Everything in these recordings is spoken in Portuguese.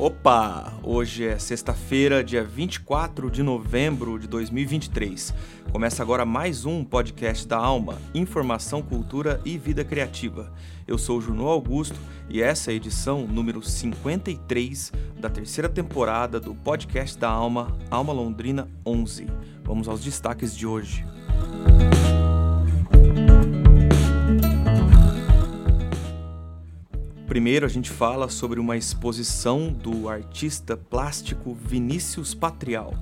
Opa! Hoje é sexta-feira, dia 24 de novembro de 2023. Começa agora mais um podcast da Alma, Informação, Cultura e Vida Criativa. Eu sou Juno Augusto e essa é a edição número 53 da terceira temporada do podcast da Alma, Alma Londrina 11. Vamos aos destaques de hoje. Primeiro, a gente fala sobre uma exposição do artista plástico Vinícius Patrial.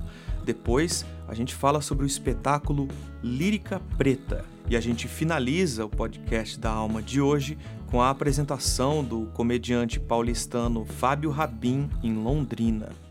Depois, a gente fala sobre o espetáculo Lírica Preta. E a gente finaliza o podcast da Alma de hoje com a apresentação do comediante paulistano Fábio Rabin em Londrina.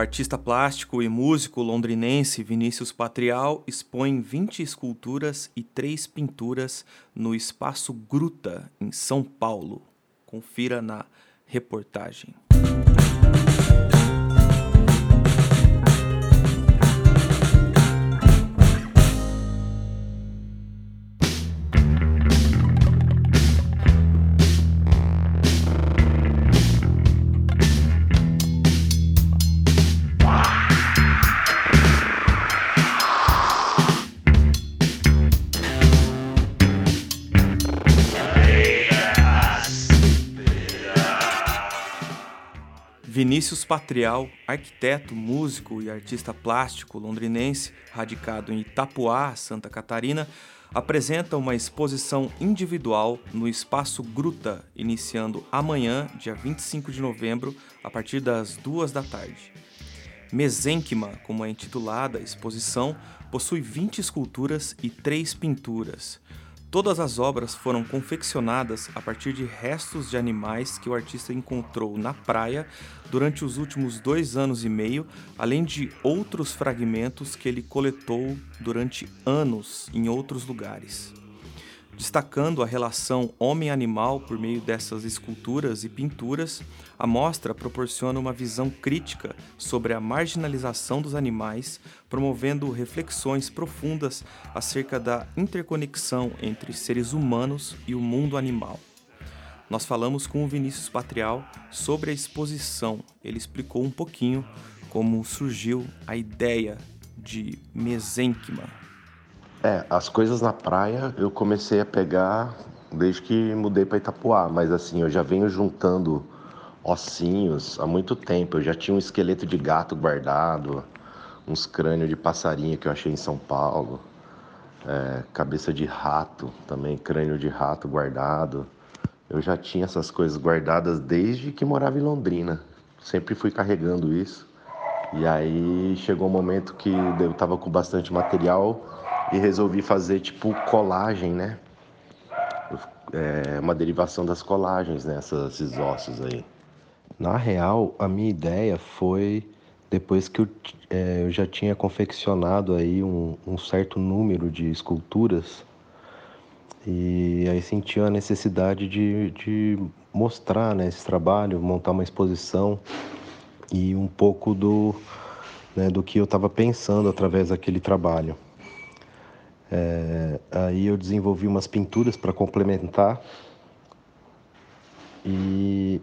Artista plástico e músico londrinense Vinícius Patrial expõe 20 esculturas e 3 pinturas no Espaço Gruta, em São Paulo. Confira na reportagem. Vinícius Patrial, arquiteto, músico e artista plástico londrinense, radicado em Itapuá, Santa Catarina, apresenta uma exposição individual no Espaço Gruta, iniciando amanhã, dia 25 de novembro, a partir das duas da tarde. Mesenquima, como é intitulada a exposição, possui 20 esculturas e 3 pinturas. Todas as obras foram confeccionadas a partir de restos de animais que o artista encontrou na praia durante os últimos dois anos e meio, além de outros fragmentos que ele coletou durante anos em outros lugares. Destacando a relação homem-animal por meio dessas esculturas e pinturas, a mostra proporciona uma visão crítica sobre a marginalização dos animais, promovendo reflexões profundas acerca da interconexão entre seres humanos e o mundo animal. Nós falamos com o Vinícius Patrial sobre a exposição. Ele explicou um pouquinho como surgiu a ideia de mesenquima. É, as coisas na praia eu comecei a pegar desde que mudei para Itapuá, mas assim, eu já venho juntando ossinhos há muito tempo. Eu já tinha um esqueleto de gato guardado, uns crânios de passarinho que eu achei em São Paulo, é, cabeça de rato também, crânio de rato guardado. Eu já tinha essas coisas guardadas desde que morava em Londrina. Sempre fui carregando isso. E aí chegou um momento que eu estava com bastante material e resolvi fazer tipo colagem, né? É uma derivação das colagens, né? Essas, esses ossos aí. Na real, a minha ideia foi depois que eu, é, eu já tinha confeccionado aí um, um, certo número de esculturas e aí senti a necessidade de, de mostrar né, esse trabalho, montar uma exposição e um pouco do, né, do que eu estava pensando através daquele trabalho. É, aí eu desenvolvi umas pinturas para complementar e,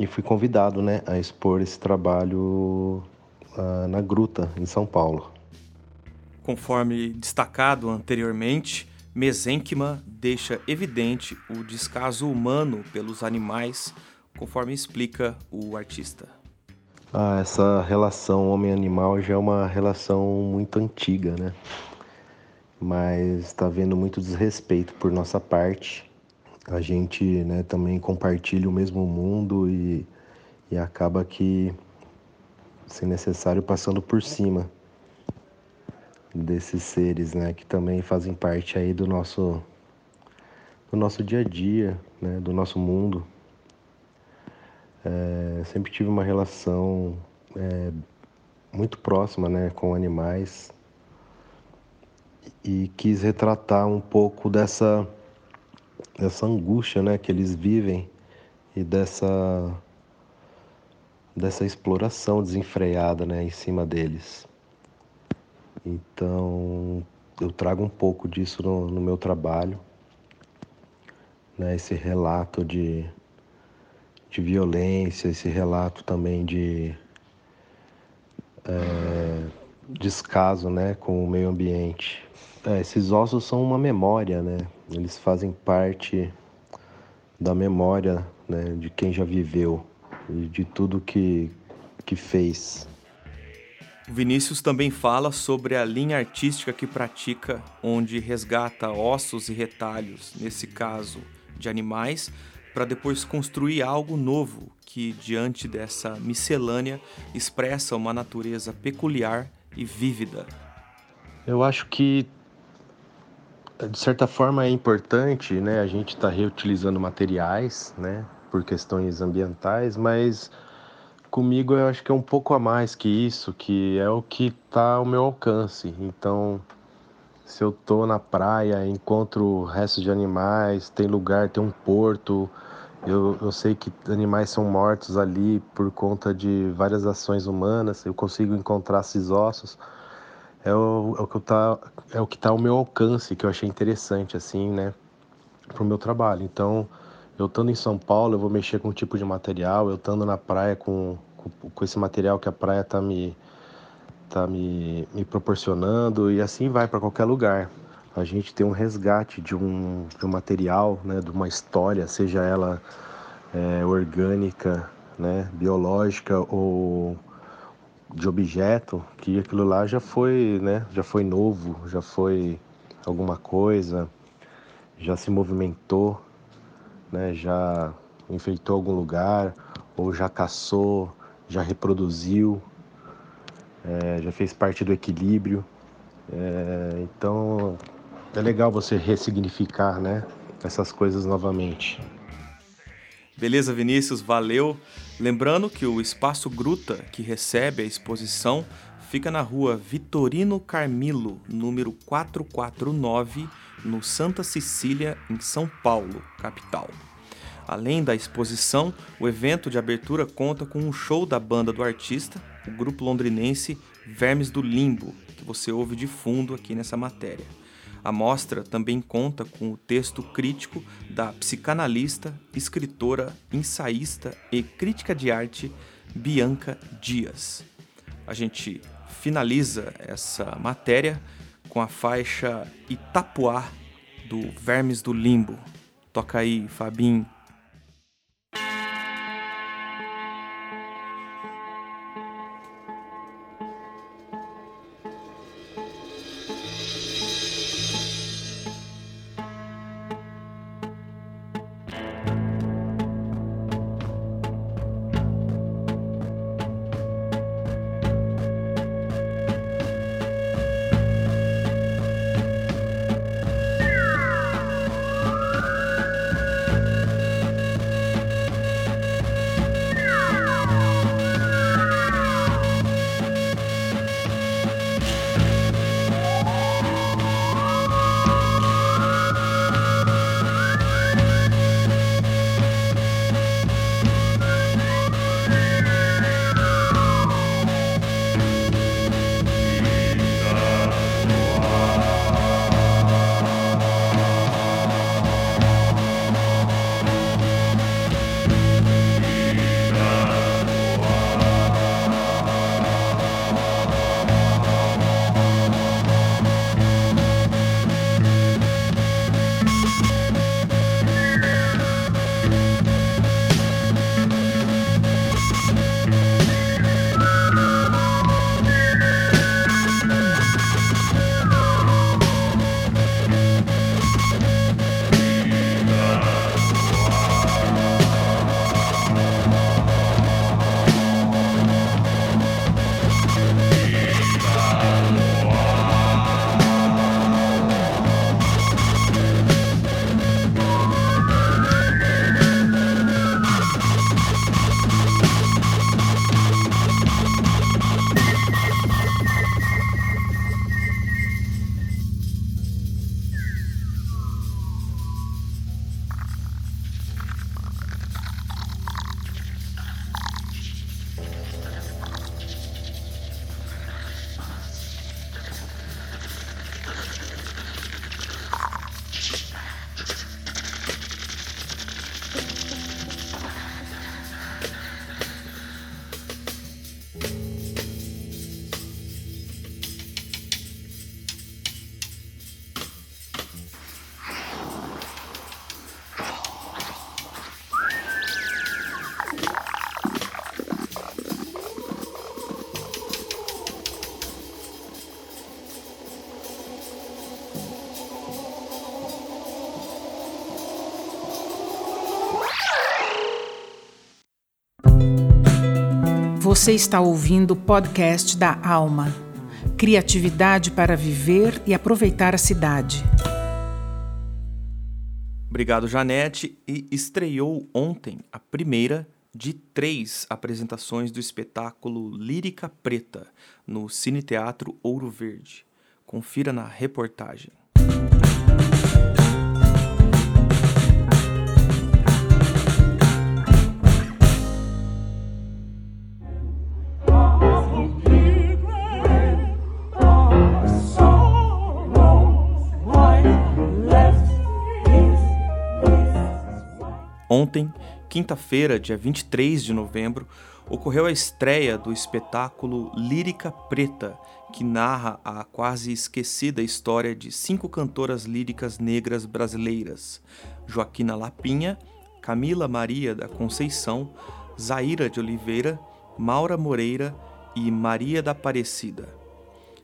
e fui convidado né, a expor esse trabalho uh, na Gruta, em São Paulo. Conforme destacado anteriormente, Mesenquima deixa evidente o descaso humano pelos animais, conforme explica o artista. Ah, essa relação homem-animal já é uma relação muito antiga, né? mas está havendo muito desrespeito por nossa parte. A gente né, também compartilha o mesmo mundo e, e acaba que, se necessário, passando por cima desses seres né, que também fazem parte aí do nosso, do nosso dia a dia, né, do nosso mundo. É, sempre tive uma relação é, muito próxima né, com animais e quis retratar um pouco dessa dessa angústia, né, que eles vivem e dessa dessa exploração desenfreada, né, em cima deles. Então, eu trago um pouco disso no, no meu trabalho, né, esse relato de, de violência, esse relato também de é, descaso, né, com o meio ambiente. É, esses ossos são uma memória, né? Eles fazem parte da memória né, de quem já viveu e de tudo que, que fez. O Vinícius também fala sobre a linha artística que pratica, onde resgata ossos e retalhos, nesse caso de animais, para depois construir algo novo que, diante dessa miscelânea, expressa uma natureza peculiar e vívida. Eu acho que de certa forma é importante, né, a gente está reutilizando materiais, né, por questões ambientais, mas comigo eu acho que é um pouco a mais que isso, que é o que está ao meu alcance. Então, se eu tô na praia, encontro restos de animais, tem lugar, tem um porto, eu, eu sei que animais são mortos ali por conta de várias ações humanas, eu consigo encontrar esses ossos é o, é o que tá é o que está ao meu alcance que eu achei interessante assim né para o meu trabalho. Então eu estando em São Paulo eu vou mexer com um tipo de material eu estando na praia com, com, com esse material que a praia está me tá me, me proporcionando e assim vai para qualquer lugar. A gente tem um resgate de um, de um material né de uma história seja ela é, orgânica né biológica ou de objeto que aquilo lá já foi, né, já foi novo, já foi alguma coisa, já se movimentou, né, já enfeitou algum lugar, ou já caçou, já reproduziu, é, já fez parte do equilíbrio. É, então é legal você ressignificar né, essas coisas novamente. Beleza, Vinícius, valeu. Lembrando que o Espaço Gruta, que recebe a exposição, fica na rua Vitorino Carmilo, número 449, no Santa Cecília, em São Paulo, capital. Além da exposição, o evento de abertura conta com um show da banda do artista, o grupo londrinense Vermes do Limbo, que você ouve de fundo aqui nessa matéria. A mostra também conta com o texto crítico da psicanalista, escritora, ensaísta e crítica de arte Bianca Dias. A gente finaliza essa matéria com a faixa Itapuá do Vermes do Limbo. Toca aí, Fabinho. Você está ouvindo o podcast da Alma. Criatividade para viver e aproveitar a cidade. Obrigado, Janete. E estreou ontem a primeira de três apresentações do espetáculo Lírica Preta no Cine Teatro Ouro Verde. Confira na reportagem. Ontem, quinta-feira, dia 23 de novembro, ocorreu a estreia do espetáculo Lírica Preta, que narra a quase esquecida história de cinco cantoras líricas negras brasileiras: Joaquina Lapinha, Camila Maria da Conceição, Zaira de Oliveira, Maura Moreira e Maria da Aparecida.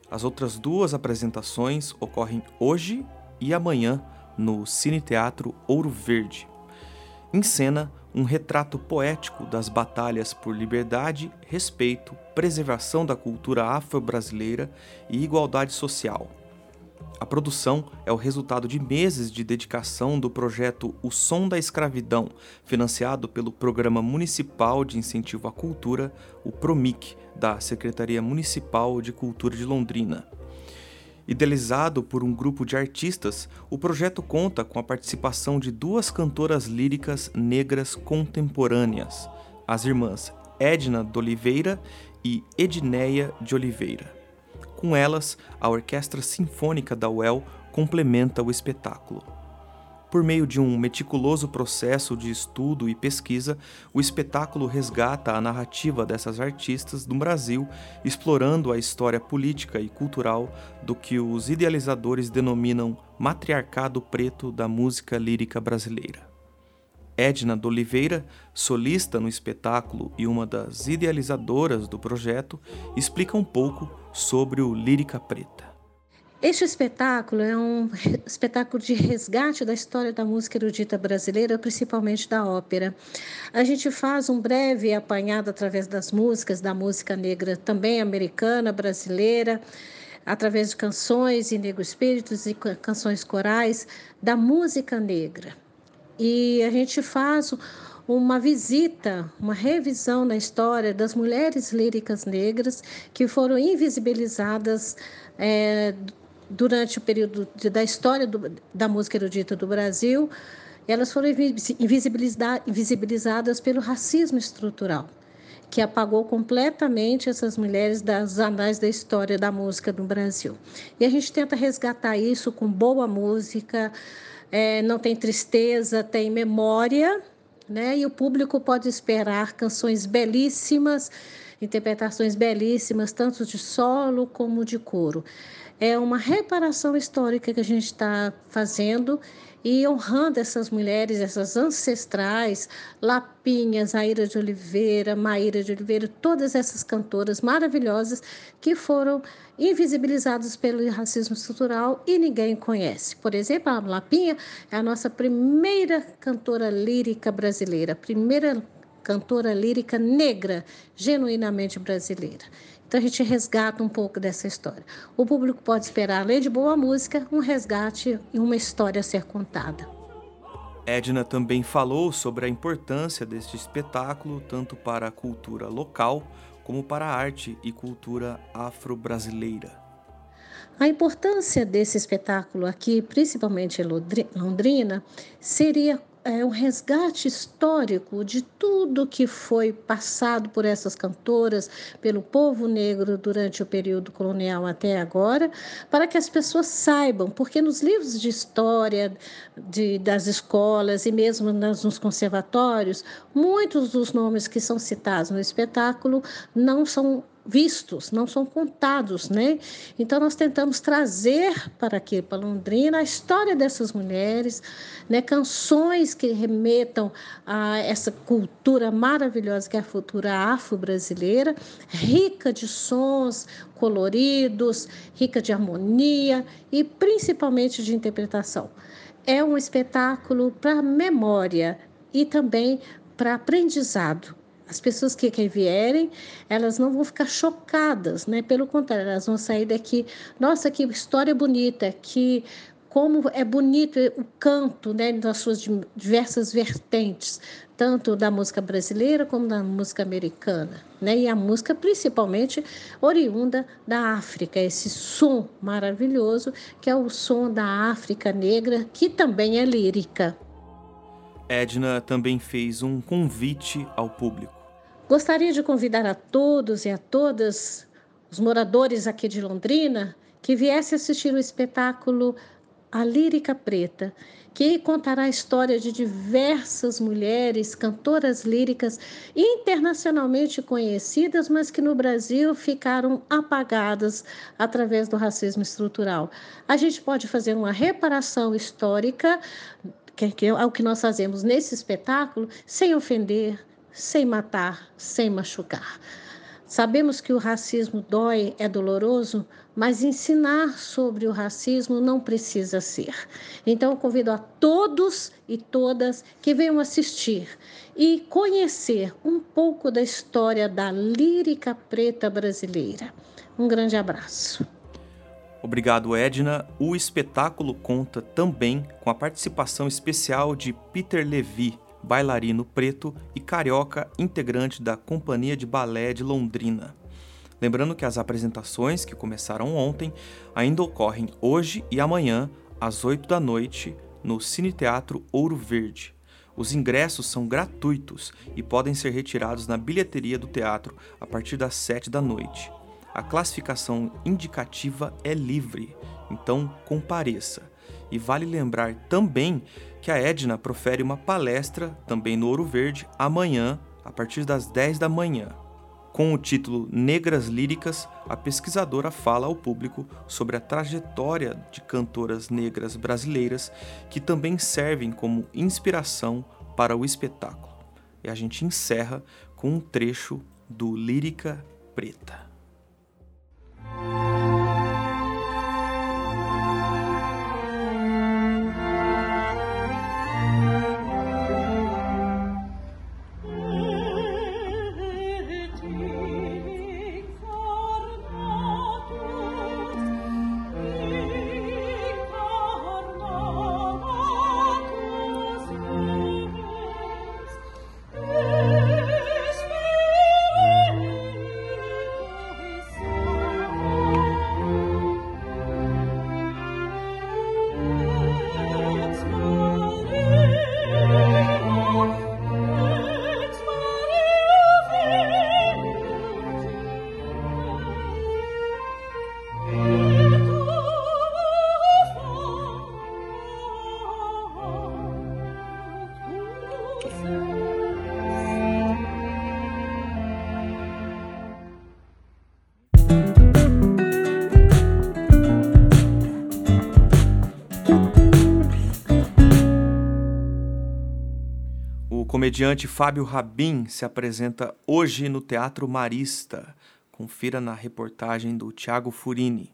As outras duas apresentações ocorrem hoje e amanhã no Cine Teatro Ouro Verde encena um retrato poético das batalhas por liberdade, respeito, preservação da cultura afro-brasileira e igualdade social. A produção é o resultado de meses de dedicação do projeto O Som da Escravidão, financiado pelo Programa Municipal de Incentivo à Cultura, o PROMIC, da Secretaria Municipal de Cultura de Londrina. Idealizado por um grupo de artistas, o projeto conta com a participação de duas cantoras líricas negras contemporâneas, as irmãs Edna de Oliveira e Edneia de Oliveira. Com elas, a Orquestra Sinfônica da UEL complementa o espetáculo. Por meio de um meticuloso processo de estudo e pesquisa, o espetáculo resgata a narrativa dessas artistas do Brasil, explorando a história política e cultural do que os idealizadores denominam matriarcado preto da música lírica brasileira. Edna de Oliveira, solista no espetáculo e uma das idealizadoras do projeto, explica um pouco sobre o Lírica Preta. Este espetáculo é um espetáculo de resgate da história da música erudita brasileira, principalmente da ópera. A gente faz um breve apanhado através das músicas, da música negra também americana, brasileira, através de canções e negro espíritos e canções corais da música negra. E a gente faz uma visita, uma revisão na história das mulheres líricas negras que foram invisibilizadas é, durante o período de, da história do, da música erudita do Brasil, elas foram invisibilizadas pelo racismo estrutural, que apagou completamente essas mulheres das anais da história da música no Brasil. E a gente tenta resgatar isso com boa música, é, não tem tristeza, tem memória, né? E o público pode esperar canções belíssimas, interpretações belíssimas, tanto de solo como de coro é uma reparação histórica que a gente está fazendo e honrando essas mulheres, essas ancestrais, Lapinhas, Aira de Oliveira, Maíra de Oliveira, todas essas cantoras maravilhosas que foram invisibilizadas pelo racismo estrutural e ninguém conhece. Por exemplo, a Lapinha é a nossa primeira cantora lírica brasileira, primeira cantora lírica negra, genuinamente brasileira. Então a gente resgata um pouco dessa história. O público pode esperar, além de boa música, um resgate e uma história a ser contada. Edna também falou sobre a importância deste espetáculo tanto para a cultura local como para a arte e cultura afro-brasileira. A importância desse espetáculo aqui, principalmente em Londrina, seria é, um resgate histórico de tudo que foi passado por essas cantoras, pelo povo negro durante o período colonial até agora, para que as pessoas saibam, porque nos livros de história de, das escolas e mesmo nas, nos conservatórios, muitos dos nomes que são citados no espetáculo não são vistos, não são contados, né? Então nós tentamos trazer para aqui, para Londrina, a história dessas mulheres, né? Canções que remetam a essa cultura maravilhosa que é a cultura afro-brasileira, rica de sons coloridos, rica de harmonia e principalmente de interpretação. É um espetáculo para memória e também para aprendizado As pessoas que, que vierem, elas não vão ficar chocadas, né? Pelo contrário, elas vão sair daqui, nossa, que história bonita, que como é bonito o canto, né, das suas diversas vertentes, tanto da música brasileira como da música americana, né? E a música principalmente oriunda da África, esse som maravilhoso que é o som da África negra, que também é lírica. Edna também fez um convite ao público. Gostaria de convidar a todos e a todas os moradores aqui de Londrina que viessem assistir o espetáculo a Lírica Preta, que contará a história de diversas mulheres, cantoras líricas internacionalmente conhecidas, mas que no Brasil ficaram apagadas através do racismo estrutural. A gente pode fazer uma reparação histórica, que é o que nós fazemos nesse espetáculo, sem ofender, sem matar, sem machucar. Sabemos que o racismo dói, é doloroso, mas ensinar sobre o racismo não precisa ser. Então, eu convido a todos e todas que venham assistir e conhecer um pouco da história da lírica preta brasileira. Um grande abraço. Obrigado, Edna. O espetáculo conta também com a participação especial de Peter Levy, bailarino preto e carioca integrante da Companhia de Balé de Londrina. Lembrando que as apresentações, que começaram ontem, ainda ocorrem hoje e amanhã, às 8 da noite, no Cine Teatro Ouro Verde. Os ingressos são gratuitos e podem ser retirados na bilheteria do teatro a partir das 7 da noite. A classificação indicativa é livre, então compareça. E vale lembrar também que a Edna profere uma palestra, também no Ouro Verde, amanhã, a partir das 10 da manhã. Com o título Negras Líricas, a pesquisadora fala ao público sobre a trajetória de cantoras negras brasileiras que também servem como inspiração para o espetáculo. E a gente encerra com um trecho do Lírica Preta. Comediante Fábio Rabin se apresenta hoje no Teatro Marista. Confira na reportagem do Tiago Furini.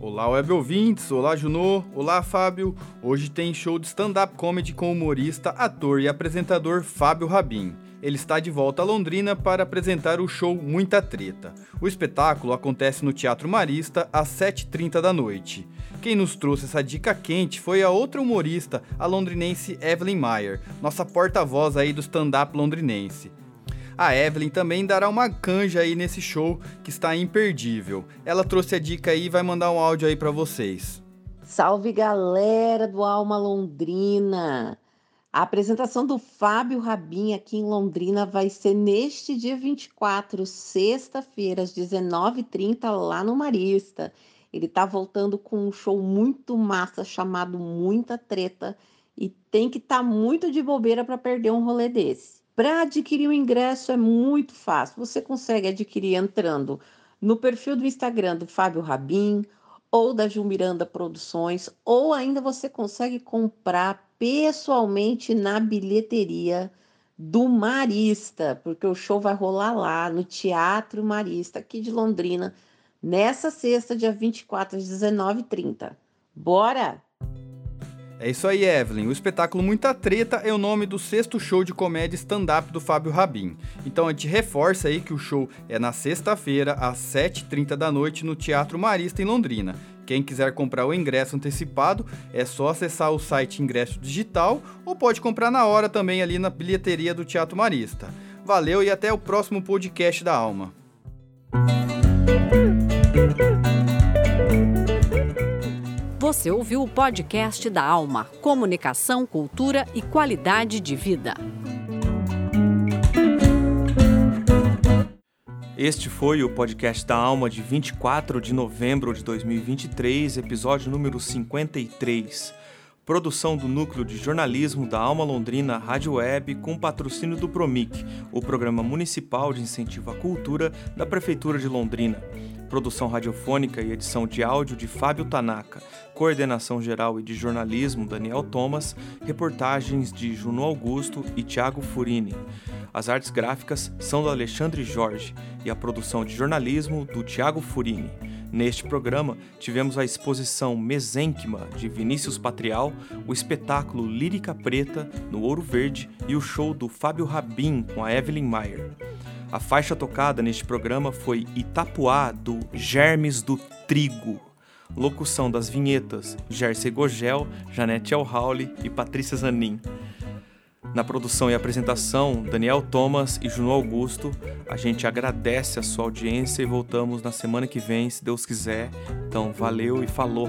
Olá, web ouvintes. Olá, Junô. Olá, Fábio. Hoje tem show de stand-up comedy com o humorista, ator e apresentador Fábio Rabin ele está de volta a Londrina para apresentar o show Muita Treta. O espetáculo acontece no Teatro Marista às 7h30 da noite. Quem nos trouxe essa dica quente foi a outra humorista, a londrinense Evelyn Mayer, nossa porta-voz aí do stand-up londrinense. A Evelyn também dará uma canja aí nesse show que está imperdível. Ela trouxe a dica aí e vai mandar um áudio aí para vocês. Salve galera do Alma Londrina! A apresentação do Fábio Rabin aqui em Londrina vai ser neste dia 24, sexta-feira, às 19h30, lá no Marista. Ele está voltando com um show muito massa chamado Muita Treta e tem que estar tá muito de bobeira para perder um rolê desse. Para adquirir o ingresso é muito fácil. Você consegue adquirir entrando no perfil do Instagram do Fábio Rabin ou da Ju Miranda Produções, ou ainda você consegue comprar pessoalmente na bilheteria do Marista, porque o show vai rolar lá no Teatro Marista, aqui de Londrina, nessa sexta, dia 24 às 19h30. Bora! É isso aí, Evelyn. O espetáculo Muita Treta é o nome do sexto show de comédia stand-up do Fábio Rabin. Então a gente reforça aí que o show é na sexta-feira, às 7h30 da noite, no Teatro Marista, em Londrina. Quem quiser comprar o ingresso antecipado é só acessar o site Ingresso Digital ou pode comprar na hora também ali na bilheteria do Teatro Marista. Valeu e até o próximo podcast da Alma. Você ouviu o podcast da Alma: Comunicação, Cultura e Qualidade de Vida. Este foi o podcast da Alma de 24 de novembro de 2023, episódio número 53. Produção do Núcleo de Jornalismo da Alma Londrina Rádio Web com patrocínio do Promic, o Programa Municipal de Incentivo à Cultura da Prefeitura de Londrina. Produção radiofônica e edição de áudio de Fábio Tanaka. Coordenação geral e de jornalismo Daniel Thomas. Reportagens de Juno Augusto e Tiago Furini. As artes gráficas são do Alexandre Jorge e a produção de jornalismo do Tiago Furini. Neste programa, tivemos a exposição Mesenquima de Vinícius Patrial, o espetáculo Lírica Preta no Ouro Verde e o show do Fábio Rabin com a Evelyn Mayer. A faixa tocada neste programa foi Itapuá, do Germes do Trigo. Locução das vinhetas Jersey Gogel, Janete Alhauli e Patrícia Zanin. Na produção e apresentação, Daniel Thomas e Juno Augusto. A gente agradece a sua audiência e voltamos na semana que vem, se Deus quiser. Então, valeu e falou!